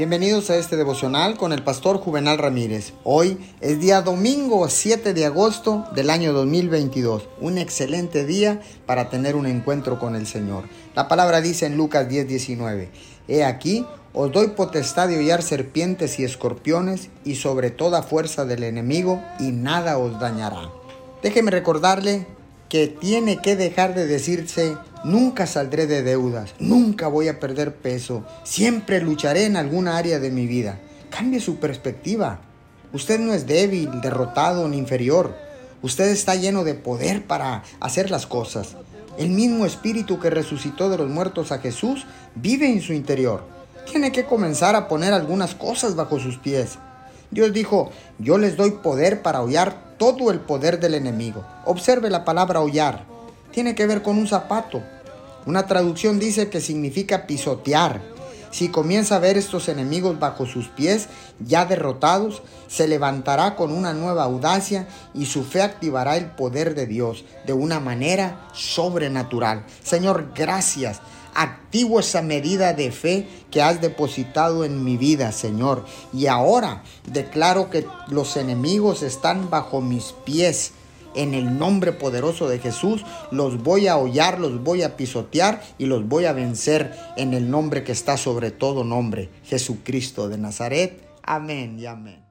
Bienvenidos a este devocional con el pastor Juvenal Ramírez. Hoy es día domingo 7 de agosto del año 2022. Un excelente día para tener un encuentro con el Señor. La palabra dice en Lucas 10:19, He aquí, os doy potestad de hollar serpientes y escorpiones y sobre toda fuerza del enemigo y nada os dañará. Déjeme recordarle que tiene que dejar de decirse Nunca saldré de deudas, nunca voy a perder peso, siempre lucharé en alguna área de mi vida. Cambie su perspectiva. Usted no es débil, derrotado ni inferior. Usted está lleno de poder para hacer las cosas. El mismo espíritu que resucitó de los muertos a Jesús vive en su interior. Tiene que comenzar a poner algunas cosas bajo sus pies. Dios dijo, yo les doy poder para hollar todo el poder del enemigo. Observe la palabra hollar tiene que ver con un zapato. Una traducción dice que significa pisotear. Si comienza a ver estos enemigos bajo sus pies, ya derrotados, se levantará con una nueva audacia y su fe activará el poder de Dios de una manera sobrenatural. Señor, gracias. Activo esa medida de fe que has depositado en mi vida, Señor. Y ahora declaro que los enemigos están bajo mis pies en el nombre poderoso de Jesús, los voy a hollar, los voy a pisotear y los voy a vencer en el nombre que está sobre todo nombre, Jesucristo de Nazaret. Amén y amén.